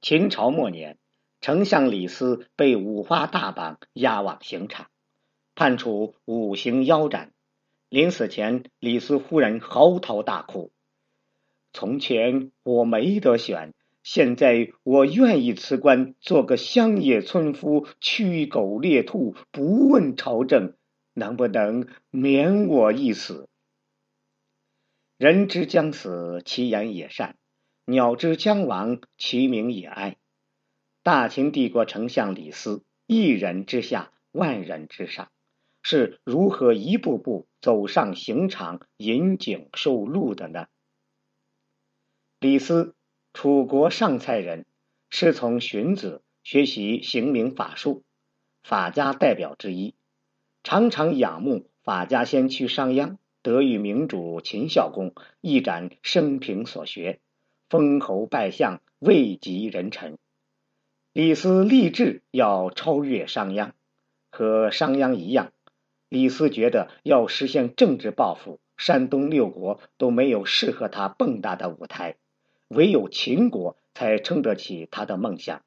秦朝末年，丞相李斯被五花大绑押往刑场，判处五刑腰斩。临死前，李斯忽然嚎啕大哭：“从前我没得选，现在我愿意辞官，做个乡野村夫，驱狗猎兔，不问朝政，能不能免我一死？”人之将死，其言也善。鸟之将亡，其鸣也哀。大秦帝国丞相李斯，一人之下，万人之上，是如何一步步走上刑场，引颈受戮的呢？李斯，楚国上蔡人，师从荀子，学习刑名法术，法家代表之一，常常仰慕法家先驱商鞅，得遇明主秦孝公，一展生平所学。封侯拜相，位极人臣。李斯立志要超越商鞅，和商鞅一样，李斯觉得要实现政治抱负，山东六国都没有适合他蹦跶的舞台，唯有秦国才撑得起他的梦想。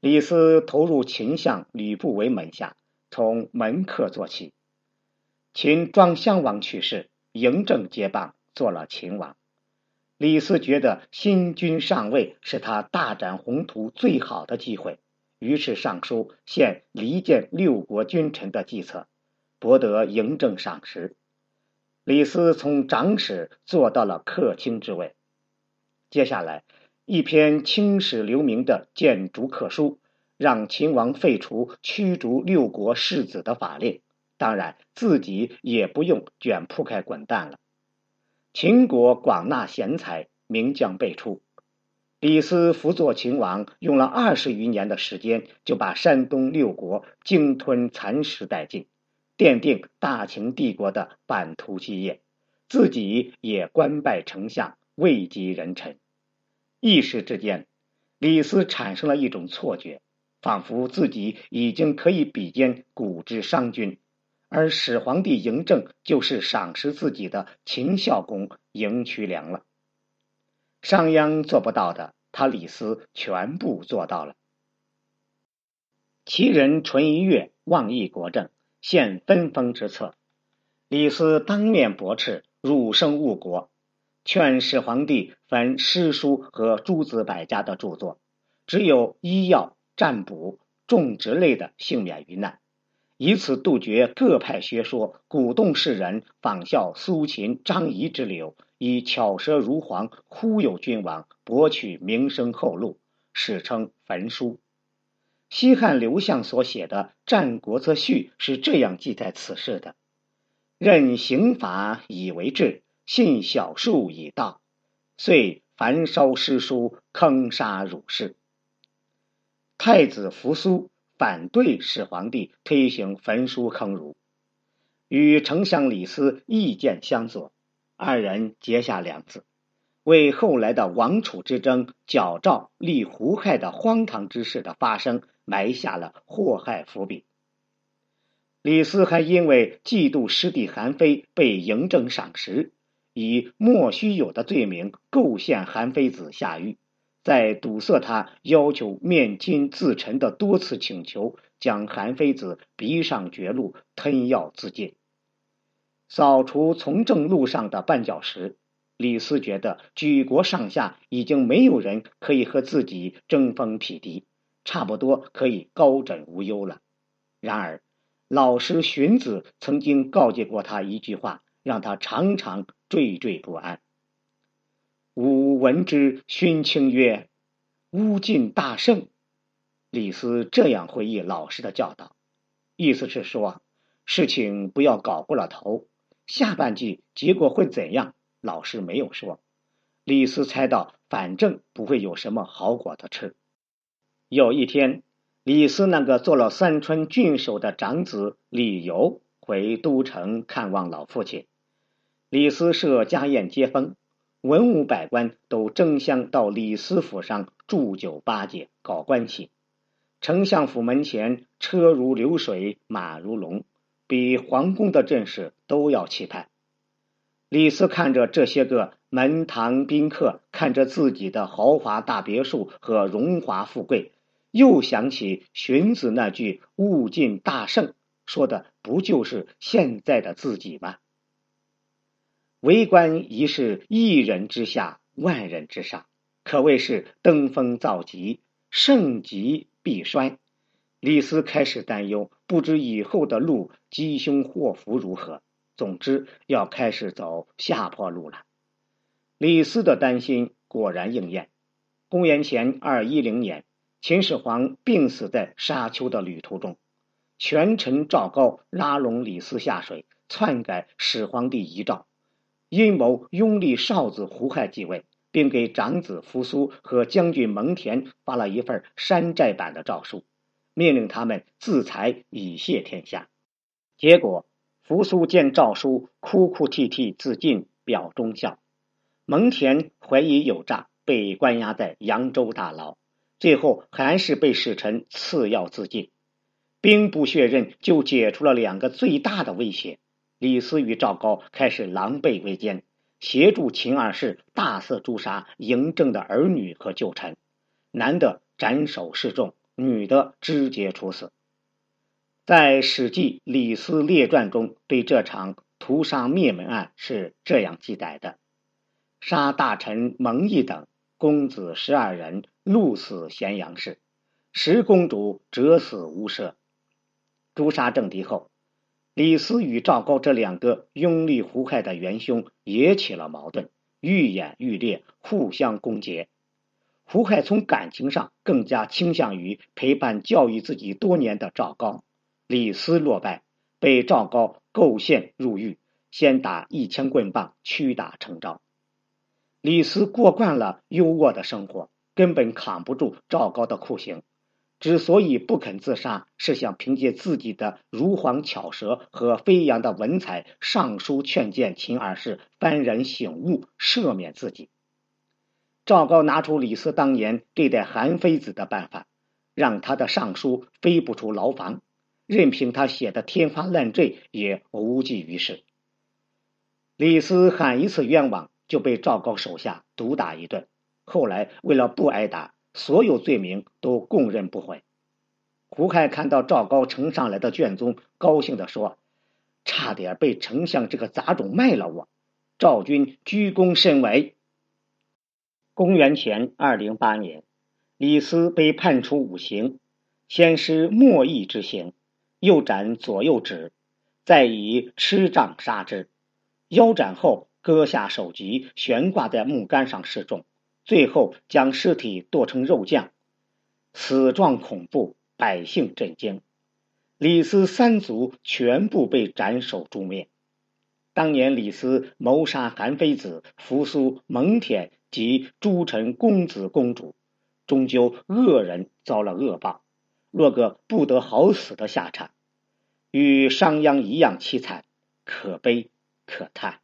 李斯投入秦相吕不韦门下，从门客做起。秦庄襄王去世，嬴政接棒，做了秦王。李斯觉得新君上位是他大展宏图最好的机会，于是上书献离间六国君臣的计策，博得嬴政赏识。李斯从长史做到了客卿之位。接下来，一篇青史留名的谏逐客书，让秦王废除驱逐六国世子的法令，当然自己也不用卷铺盖滚蛋了。秦国广纳贤才，名将辈出。李斯辅佐秦王，用了二十余年的时间，就把山东六国鲸吞蚕食殆尽，奠定大秦帝国的版图基业。自己也官拜丞相，位极人臣。一时之间，李斯产生了一种错觉，仿佛自己已经可以比肩古之商君。而始皇帝嬴政就是赏识自己的秦孝公嬴渠梁了。商鞅做不到的，他李斯全部做到了。齐人淳于越妄议国政，献分封之策，李斯当面驳斥，辱生误国，劝始皇帝焚诗书和诸子百家的著作，只有医药、占卜、种植类的幸免于难。以此杜绝各派学说，鼓动世人仿效苏秦、张仪之流，以巧舌如簧忽悠君王，博取名声后路，史称焚书。西汉刘向所写的《战国策序》是这样记载此事的：“任刑法以为治，信小术以道，遂焚烧诗书，坑杀儒士。”太子扶苏。反对始皇帝推行焚书坑儒，与丞相李斯意见相左，二人结下梁子，为后来的王楚之争、矫诏立胡亥的荒唐之事的发生埋下了祸害伏笔。李斯还因为嫉妒师弟韩非被嬴政赏识，以莫须有的罪名构陷韩非子下狱。在堵塞他要求面亲自陈的多次请求，将韩非子逼上绝路，吞药自尽。扫除从政路上的绊脚石，李斯觉得举国上下已经没有人可以和自己争锋匹敌，差不多可以高枕无忧了。然而，老师荀子曾经告诫过他一句话，让他常常惴惴不安。闻之，勋卿曰：“乌尽大圣。”李斯这样回忆老师的教导，意思是说，事情不要搞过了头。下半句结果会怎样？老师没有说。李斯猜到，反正不会有什么好果子吃。有一天，李斯那个做了三川郡守的长子李由回都城看望老父亲，李斯设家宴接风。文武百官都争相到李斯府上祝酒巴结，搞关系。丞相府门前车如流水，马如龙，比皇宫的阵势都要气派。李斯看着这些个门堂宾客，看着自己的豪华大别墅和荣华富贵，又想起荀子那句“物尽大圣”，说的不就是现在的自己吗？为官一事，一人之下，万人之上，可谓是登峰造极，盛极必衰。李斯开始担忧，不知以后的路吉凶祸福如何。总之，要开始走下坡路了。李斯的担心果然应验。公元前二一零年，秦始皇病死在沙丘的旅途中，权臣赵高拉拢李斯下水，篡改始皇帝遗诏，阴谋拥立少子胡亥继位，并给长子扶苏和将军蒙恬发了一份山寨版的诏书，命令他们自裁以谢天下。结果。扶苏见诏书，哭哭啼啼自尽，表忠孝。蒙恬怀疑有诈，被关押在扬州大牢，最后还是被使臣赐药自尽。兵不血刃就解除了两个最大的威胁。李斯与赵高开始狼狈为奸，协助秦二世大肆诛杀嬴政的儿女和旧臣，男的斩首示众，女的肢解处死。在《史记·李斯列传》中，对这场屠杀灭门案是这样记载的：杀大臣蒙毅等公子十二人，戮死咸阳市；十公主折死无赦。诛杀政敌后，李斯与赵高这两个拥立胡亥的元凶也起了矛盾，愈演愈烈，互相攻讦。胡亥从感情上更加倾向于陪伴教育自己多年的赵高。李斯落败，被赵高构陷入狱，先打一千棍棒，屈打成招。李斯过惯了优渥的生活，根本扛不住赵高的酷刑。之所以不肯自杀，是想凭借自己的如簧巧舌和飞扬的文采，上书劝谏秦二世幡然醒悟，赦免自己。赵高拿出李斯当年对待韩非子的办法，让他的上书飞不出牢房。任凭他写的天花乱坠，也无济于事。李斯喊一次冤枉，就被赵高手下毒打一顿。后来为了不挨打，所有罪名都供认不讳。胡亥看到赵高呈上来的卷宗，高兴地说：“差点被丞相这个杂种卖了我。”赵军居功甚伟。公元前二零八年，李斯被判处五刑，先施莫义之刑。又斩左右指，再以笞杖杀之。腰斩后，割下首级，悬挂在木杆上示众。最后将尸体剁成肉酱，死状恐怖，百姓震惊。李斯三族全部被斩首诛灭。当年李斯谋杀韩非子、扶苏、蒙恬及诸臣公子公主，终究恶人遭了恶报。落个不得好死的下场，与商鞅一样凄惨，可悲可叹。